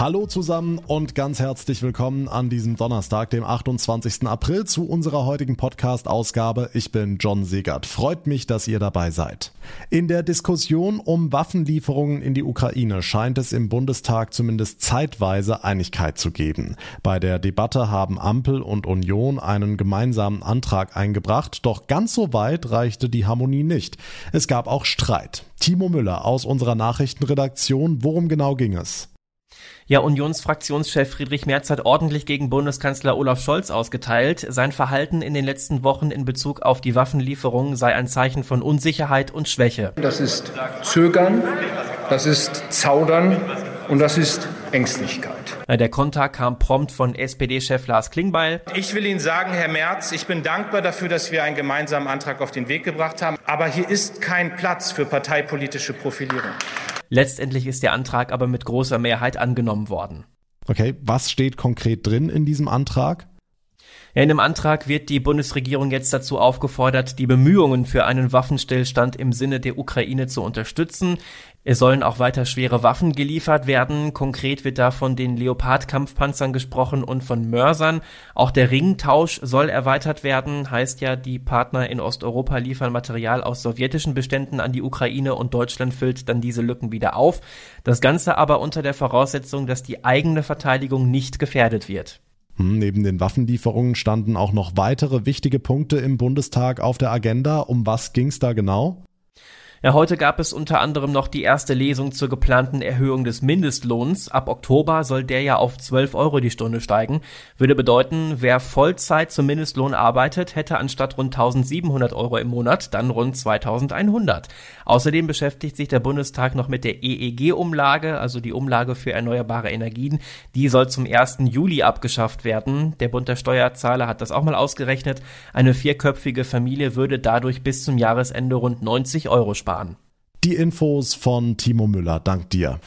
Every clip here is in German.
Hallo zusammen und ganz herzlich willkommen an diesem Donnerstag, dem 28. April, zu unserer heutigen Podcast-Ausgabe. Ich bin John Segert. Freut mich, dass ihr dabei seid. In der Diskussion um Waffenlieferungen in die Ukraine scheint es im Bundestag zumindest zeitweise Einigkeit zu geben. Bei der Debatte haben Ampel und Union einen gemeinsamen Antrag eingebracht, doch ganz so weit reichte die Harmonie nicht. Es gab auch Streit. Timo Müller aus unserer Nachrichtenredaktion, worum genau ging es? Ja, Unionsfraktionschef Friedrich Merz hat ordentlich gegen Bundeskanzler Olaf Scholz ausgeteilt. Sein Verhalten in den letzten Wochen in Bezug auf die Waffenlieferungen sei ein Zeichen von Unsicherheit und Schwäche. Das ist Zögern, das ist Zaudern und das ist Ängstlichkeit. Der Konter kam prompt von SPD-Chef Lars Klingbeil. Ich will Ihnen sagen, Herr Merz, ich bin dankbar dafür, dass wir einen gemeinsamen Antrag auf den Weg gebracht haben. Aber hier ist kein Platz für parteipolitische Profilierung. Letztendlich ist der Antrag aber mit großer Mehrheit angenommen worden. Okay, was steht konkret drin in diesem Antrag? In dem Antrag wird die Bundesregierung jetzt dazu aufgefordert, die Bemühungen für einen Waffenstillstand im Sinne der Ukraine zu unterstützen. Es sollen auch weiter schwere Waffen geliefert werden. Konkret wird da von den Leopard-Kampfpanzern gesprochen und von Mörsern. Auch der Ringtausch soll erweitert werden. Heißt ja, die Partner in Osteuropa liefern Material aus sowjetischen Beständen an die Ukraine und Deutschland füllt dann diese Lücken wieder auf. Das Ganze aber unter der Voraussetzung, dass die eigene Verteidigung nicht gefährdet wird. Hm, neben den Waffenlieferungen standen auch noch weitere wichtige Punkte im Bundestag auf der Agenda. Um was ging's da genau? Ja, heute gab es unter anderem noch die erste Lesung zur geplanten Erhöhung des Mindestlohns. Ab Oktober soll der ja auf 12 Euro die Stunde steigen. Würde bedeuten, wer Vollzeit zum Mindestlohn arbeitet, hätte anstatt rund 1700 Euro im Monat dann rund 2100. Außerdem beschäftigt sich der Bundestag noch mit der EEG-Umlage, also die Umlage für erneuerbare Energien. Die soll zum 1. Juli abgeschafft werden. Der Bund der Steuerzahler hat das auch mal ausgerechnet. Eine vierköpfige Familie würde dadurch bis zum Jahresende rund 90 Euro sparen sparen. Die Infos von Timo Müller, dank dir.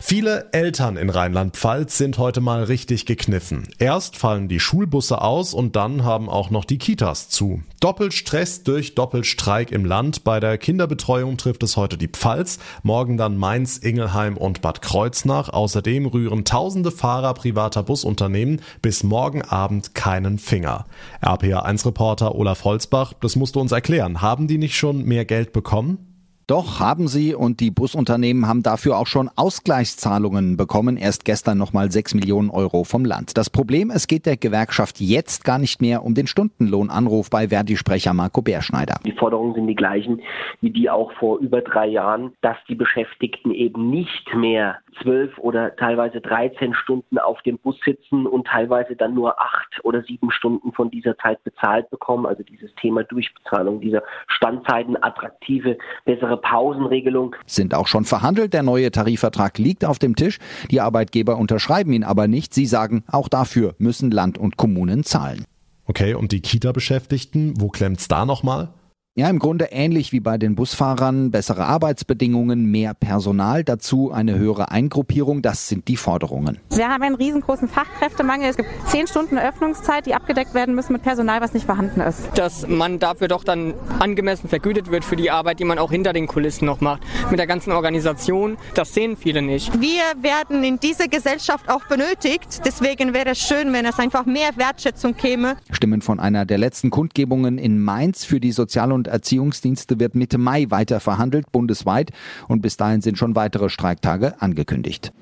Viele Eltern in Rheinland-Pfalz sind heute mal richtig gekniffen. Erst fallen die Schulbusse aus und dann haben auch noch die Kitas zu. Doppelstress durch Doppelstreik im Land. Bei der Kinderbetreuung trifft es heute die Pfalz, morgen dann Mainz, Ingelheim und Bad Kreuznach. Außerdem rühren tausende Fahrer privater Busunternehmen bis morgen Abend keinen Finger. RPA1-Reporter Olaf Holzbach, das musst du uns erklären. Haben die nicht schon mehr Geld bekommen? Doch haben sie und die Busunternehmen haben dafür auch schon Ausgleichszahlungen bekommen. Erst gestern nochmal 6 Millionen Euro vom Land. Das Problem, es geht der Gewerkschaft jetzt gar nicht mehr um den Stundenlohnanruf bei Verdi-Sprecher Marco Bärschneider. Die Forderungen sind die gleichen wie die auch vor über drei Jahren, dass die Beschäftigten eben nicht mehr zwölf oder teilweise 13 Stunden auf dem Bus sitzen und teilweise dann nur acht oder sieben Stunden von dieser Zeit bezahlt bekommen. Also dieses Thema Durchbezahlung dieser Standzeiten, attraktive, bessere Pausenregelung. Sind auch schon verhandelt. Der neue Tarifvertrag liegt auf dem Tisch. Die Arbeitgeber unterschreiben ihn aber nicht. Sie sagen, auch dafür müssen Land und Kommunen zahlen. Okay, und die Kita-Beschäftigten, wo klemmt's da nochmal? Ja, im Grunde ähnlich wie bei den Busfahrern. Bessere Arbeitsbedingungen, mehr Personal, dazu eine höhere Eingruppierung. Das sind die Forderungen. Wir haben einen riesengroßen Fachkräftemangel. Es gibt zehn Stunden Öffnungszeit, die abgedeckt werden müssen mit Personal, was nicht vorhanden ist. Dass man dafür doch dann angemessen vergütet wird für die Arbeit, die man auch hinter den Kulissen noch macht. Mit der ganzen Organisation, das sehen viele nicht. Wir werden in dieser Gesellschaft auch benötigt. Deswegen wäre es schön, wenn es einfach mehr Wertschätzung käme. Stimmen von einer der letzten Kundgebungen in Mainz für die Sozial- und Erziehungsdienste wird Mitte Mai weiter verhandelt, bundesweit. Und bis dahin sind schon weitere Streiktage angekündigt.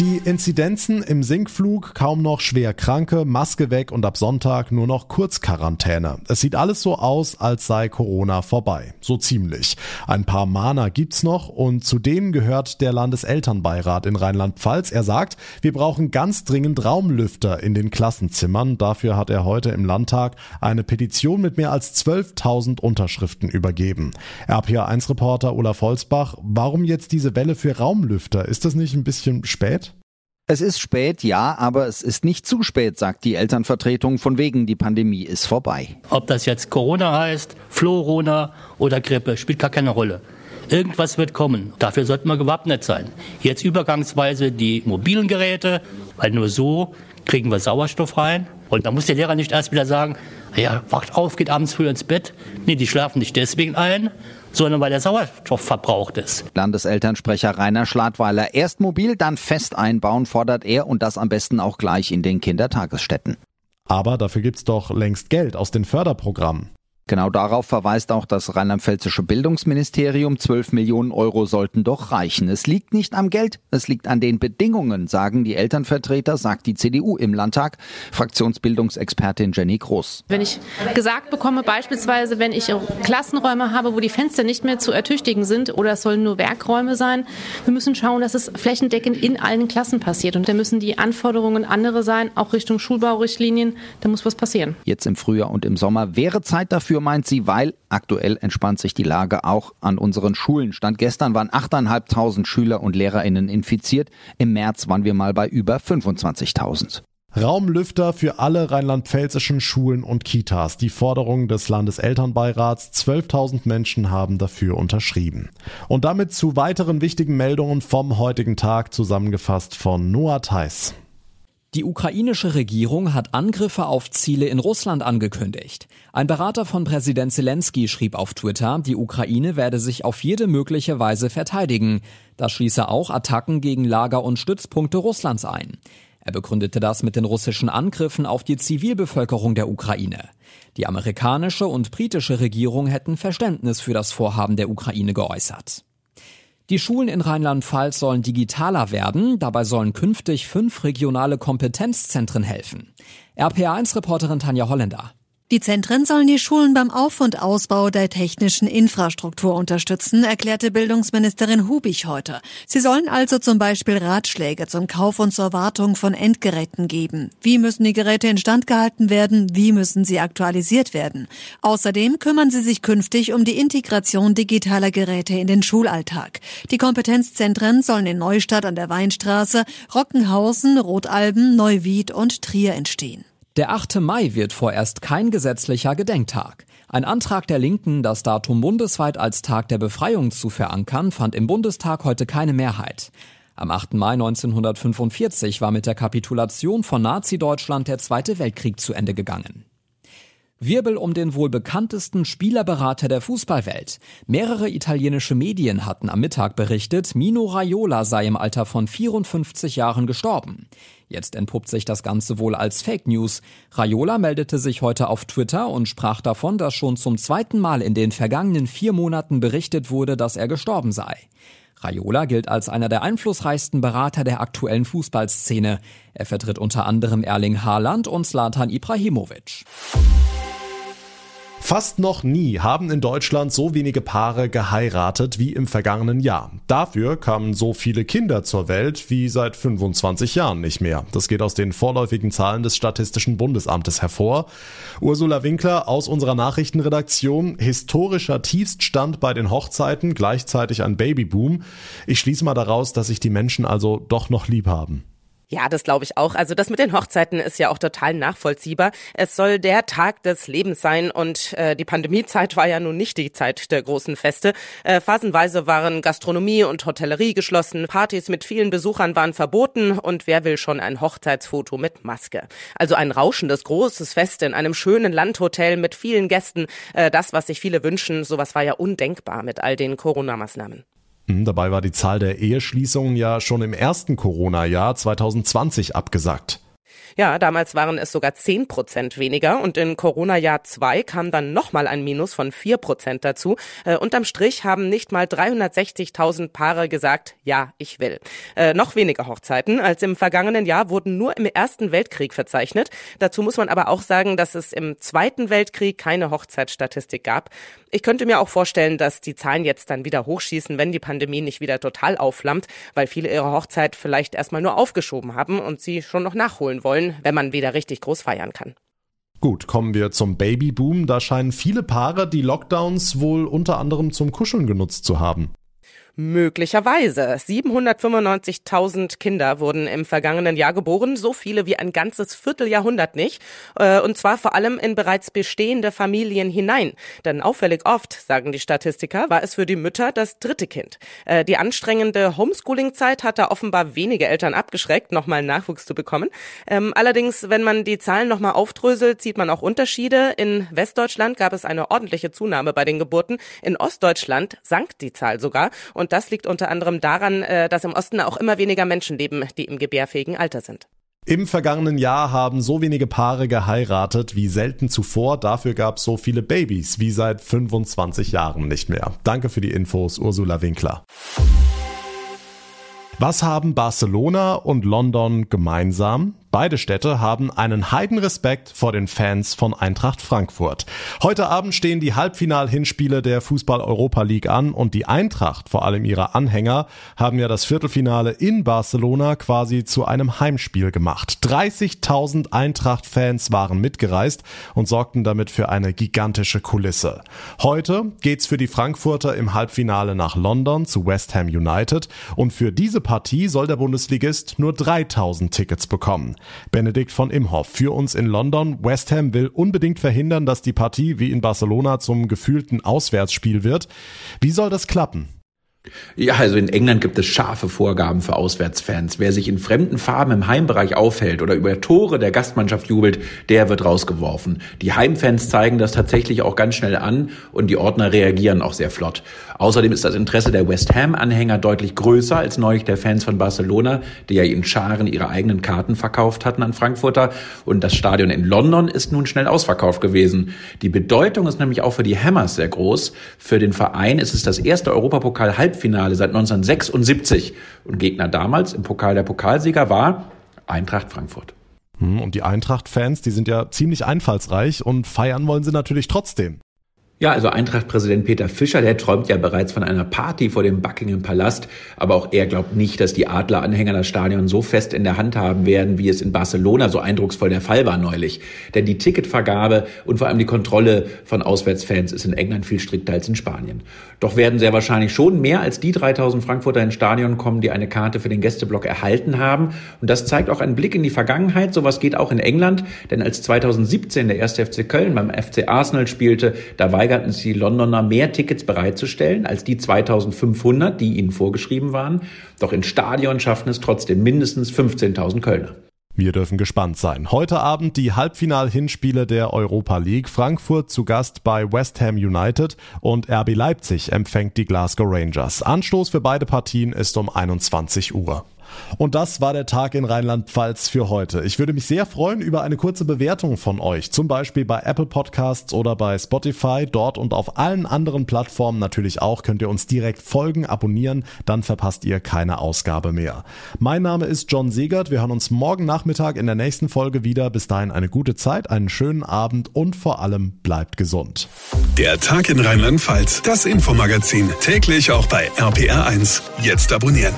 Die Inzidenzen im Sinkflug, kaum noch schwer Kranke, Maske weg und ab Sonntag nur noch Kurzquarantäne. Es sieht alles so aus, als sei Corona vorbei. So ziemlich. Ein paar Mahner gibt's noch und zu denen gehört der Landeselternbeirat in Rheinland-Pfalz. Er sagt, wir brauchen ganz dringend Raumlüfter in den Klassenzimmern. Dafür hat er heute im Landtag eine Petition mit mehr als 12.000 Unterschriften übergeben. RPA1-Reporter Olaf Holzbach, warum jetzt diese Welle für Raumlüfter? Ist das nicht ein bisschen spät? Es ist spät, ja, aber es ist nicht zu spät, sagt die Elternvertretung, von wegen die Pandemie ist vorbei. Ob das jetzt Corona heißt, Florona oder Grippe, spielt gar keine Rolle. Irgendwas wird kommen. Dafür sollten wir gewappnet sein. Jetzt übergangsweise die mobilen Geräte, weil nur so kriegen wir Sauerstoff rein Und da muss der Lehrer nicht erst wieder sagen, ja, wacht auf, geht abends früh ins Bett. Nee, die schlafen nicht deswegen ein, sondern weil der Sauerstoff verbraucht ist. Landeselternsprecher Rainer Schladweiler. Erst mobil, dann fest einbauen, fordert er und das am besten auch gleich in den Kindertagesstätten. Aber dafür gibt's doch längst Geld aus den Förderprogrammen. Genau darauf verweist auch das rheinland-pfälzische Bildungsministerium. 12 Millionen Euro sollten doch reichen. Es liegt nicht am Geld, es liegt an den Bedingungen, sagen die Elternvertreter, sagt die CDU im Landtag. Fraktionsbildungsexpertin Jenny Groß. Wenn ich gesagt bekomme, beispielsweise, wenn ich Klassenräume habe, wo die Fenster nicht mehr zu ertüchtigen sind oder es sollen nur Werkräume sein, wir müssen schauen, dass es flächendeckend in allen Klassen passiert. Und da müssen die Anforderungen andere sein, auch Richtung Schulbaurichtlinien. Da muss was passieren. Jetzt im Frühjahr und im Sommer wäre Zeit dafür, meint sie, weil aktuell entspannt sich die Lage auch an unseren Schulen. Stand gestern waren 8.500 Schüler und LehrerInnen infiziert. Im März waren wir mal bei über 25.000. Raumlüfter für alle rheinland-pfälzischen Schulen und Kitas. Die Forderung des Landeselternbeirats. 12.000 Menschen haben dafür unterschrieben. Und damit zu weiteren wichtigen Meldungen vom heutigen Tag zusammengefasst von Noah Theis. Die ukrainische Regierung hat Angriffe auf Ziele in Russland angekündigt. Ein Berater von Präsident Zelensky schrieb auf Twitter, die Ukraine werde sich auf jede mögliche Weise verteidigen. Das schließe auch Attacken gegen Lager und Stützpunkte Russlands ein. Er begründete das mit den russischen Angriffen auf die Zivilbevölkerung der Ukraine. Die amerikanische und britische Regierung hätten Verständnis für das Vorhaben der Ukraine geäußert. Die Schulen in Rheinland-Pfalz sollen digitaler werden. Dabei sollen künftig fünf regionale Kompetenzzentren helfen. RPA1-Reporterin Tanja Holländer. Die Zentren sollen die Schulen beim Auf- und Ausbau der technischen Infrastruktur unterstützen, erklärte Bildungsministerin Hubich heute. Sie sollen also zum Beispiel Ratschläge zum Kauf und zur Wartung von Endgeräten geben. Wie müssen die Geräte instand gehalten werden? Wie müssen sie aktualisiert werden? Außerdem kümmern sie sich künftig um die Integration digitaler Geräte in den Schulalltag. Die Kompetenzzentren sollen in Neustadt an der Weinstraße, Rockenhausen, Rotalben, Neuwied und Trier entstehen. Der 8. Mai wird vorerst kein gesetzlicher Gedenktag. Ein Antrag der Linken, das Datum bundesweit als Tag der Befreiung zu verankern, fand im Bundestag heute keine Mehrheit. Am 8. Mai 1945 war mit der Kapitulation von Nazi-Deutschland der Zweite Weltkrieg zu Ende gegangen. Wirbel um den wohl bekanntesten Spielerberater der Fußballwelt. Mehrere italienische Medien hatten am Mittag berichtet, Mino Raiola sei im Alter von 54 Jahren gestorben. Jetzt entpuppt sich das Ganze wohl als Fake News. Raiola meldete sich heute auf Twitter und sprach davon, dass schon zum zweiten Mal in den vergangenen vier Monaten berichtet wurde, dass er gestorben sei. Raiola gilt als einer der einflussreichsten Berater der aktuellen Fußballszene. Er vertritt unter anderem Erling Haaland und Slatan Ibrahimovic. Fast noch nie haben in Deutschland so wenige Paare geheiratet wie im vergangenen Jahr. Dafür kamen so viele Kinder zur Welt wie seit 25 Jahren nicht mehr. Das geht aus den vorläufigen Zahlen des Statistischen Bundesamtes hervor. Ursula Winkler aus unserer Nachrichtenredaktion. Historischer Tiefststand bei den Hochzeiten, gleichzeitig ein Babyboom. Ich schließe mal daraus, dass sich die Menschen also doch noch lieb haben. Ja, das glaube ich auch. Also das mit den Hochzeiten ist ja auch total nachvollziehbar. Es soll der Tag des Lebens sein und äh, die Pandemiezeit war ja nun nicht die Zeit der großen Feste. Äh, phasenweise waren Gastronomie und Hotellerie geschlossen, Partys mit vielen Besuchern waren verboten und wer will schon ein Hochzeitsfoto mit Maske? Also ein rauschendes großes Fest in einem schönen Landhotel mit vielen Gästen, äh, das was sich viele wünschen, sowas war ja undenkbar mit all den Corona-Maßnahmen. Hm, dabei war die Zahl der Eheschließungen ja schon im ersten Corona-Jahr 2020 abgesagt. Ja, damals waren es sogar 10 Prozent weniger und in Corona-Jahr 2 kam dann nochmal ein Minus von 4 Prozent dazu. Äh, unterm Strich haben nicht mal 360.000 Paare gesagt, ja, ich will. Äh, noch weniger Hochzeiten als im vergangenen Jahr wurden nur im Ersten Weltkrieg verzeichnet. Dazu muss man aber auch sagen, dass es im Zweiten Weltkrieg keine Hochzeitsstatistik gab. Ich könnte mir auch vorstellen, dass die Zahlen jetzt dann wieder hochschießen, wenn die Pandemie nicht wieder total aufflammt, weil viele ihre Hochzeit vielleicht erstmal nur aufgeschoben haben und sie schon noch nachholen wollen wollen, wenn man wieder richtig groß feiern kann. Gut, kommen wir zum Babyboom. Da scheinen viele Paare die Lockdowns wohl unter anderem zum Kuscheln genutzt zu haben. Möglicherweise. 795.000 Kinder wurden im vergangenen Jahr geboren, so viele wie ein ganzes Vierteljahrhundert nicht. Äh, und zwar vor allem in bereits bestehende Familien hinein. Denn auffällig oft, sagen die Statistiker, war es für die Mütter das dritte Kind. Äh, die anstrengende Homeschooling-Zeit hatte offenbar wenige Eltern abgeschreckt, nochmal Nachwuchs zu bekommen. Ähm, allerdings, wenn man die Zahlen nochmal aufdröselt, sieht man auch Unterschiede. In Westdeutschland gab es eine ordentliche Zunahme bei den Geburten. In Ostdeutschland sank die Zahl sogar. Und das liegt unter anderem daran, äh, dass im Osten auch immer weniger Menschen leben, die im gebärfähigen Alter sind. Im vergangenen Jahr haben so wenige Paare geheiratet wie selten zuvor. Dafür gab es so viele Babys wie seit 25 Jahren nicht mehr. Danke für die Infos, Ursula Winkler. Was haben Barcelona und London gemeinsam? Beide Städte haben einen Heidenrespekt vor den Fans von Eintracht Frankfurt. Heute Abend stehen die Halbfinal-Hinspiele der Fußball-Europa League an und die Eintracht, vor allem ihre Anhänger, haben ja das Viertelfinale in Barcelona quasi zu einem Heimspiel gemacht. 30.000 Eintracht-Fans waren mitgereist und sorgten damit für eine gigantische Kulisse. Heute geht's für die Frankfurter im Halbfinale nach London zu West Ham United und für diese Partie soll der Bundesligist nur 3000 Tickets bekommen. Benedikt von Imhoff für uns in London. West Ham will unbedingt verhindern, dass die Partie wie in Barcelona zum gefühlten Auswärtsspiel wird. Wie soll das klappen? Ja, also in England gibt es scharfe Vorgaben für Auswärtsfans. Wer sich in fremden Farben im Heimbereich aufhält oder über Tore der Gastmannschaft jubelt, der wird rausgeworfen. Die Heimfans zeigen das tatsächlich auch ganz schnell an und die Ordner reagieren auch sehr flott. Außerdem ist das Interesse der West Ham-Anhänger deutlich größer als neulich der Fans von Barcelona, die ja in Scharen ihre eigenen Karten verkauft hatten an Frankfurter. Und das Stadion in London ist nun schnell ausverkauft gewesen. Die Bedeutung ist nämlich auch für die Hammers sehr groß. Für den Verein ist es das erste Europapokal-Halbfinale Halbfinale seit 1976 und Gegner damals im Pokal der Pokalsieger war Eintracht Frankfurt. Hm, und die Eintracht-Fans, die sind ja ziemlich einfallsreich und feiern wollen sie natürlich trotzdem. Ja, also Eintracht-Präsident Peter Fischer, der träumt ja bereits von einer Party vor dem Buckingham Palast, aber auch er glaubt nicht, dass die Adler-Anhänger das Stadion so fest in der Hand haben werden, wie es in Barcelona so eindrucksvoll der Fall war neulich. Denn die Ticketvergabe und vor allem die Kontrolle von Auswärtsfans ist in England viel strikter als in Spanien. Doch werden sehr wahrscheinlich schon mehr als die 3000 Frankfurter ins Stadion kommen, die eine Karte für den Gästeblock erhalten haben. Und das zeigt auch einen Blick in die Vergangenheit. Sowas geht auch in England, denn als 2017 der erste FC Köln beim FC Arsenal spielte, da war weigerten sich die Londoner mehr Tickets bereitzustellen als die 2500, die ihnen vorgeschrieben waren. Doch in Stadion schafften es trotzdem mindestens 15.000 Kölner. Wir dürfen gespannt sein. Heute Abend die Halbfinal-Hinspiele der Europa League. Frankfurt zu Gast bei West Ham United und RB Leipzig empfängt die Glasgow Rangers. Anstoß für beide Partien ist um 21 Uhr. Und das war der Tag in Rheinland-Pfalz für heute. Ich würde mich sehr freuen über eine kurze Bewertung von euch, zum Beispiel bei Apple Podcasts oder bei Spotify. Dort und auf allen anderen Plattformen natürlich auch könnt ihr uns direkt folgen, abonnieren, dann verpasst ihr keine Ausgabe mehr. Mein Name ist John Segert. Wir hören uns morgen Nachmittag in der nächsten Folge wieder. Bis dahin eine gute Zeit, einen schönen Abend und vor allem bleibt gesund. Der Tag in Rheinland-Pfalz, das Infomagazin, täglich auch bei RPR1. Jetzt abonnieren.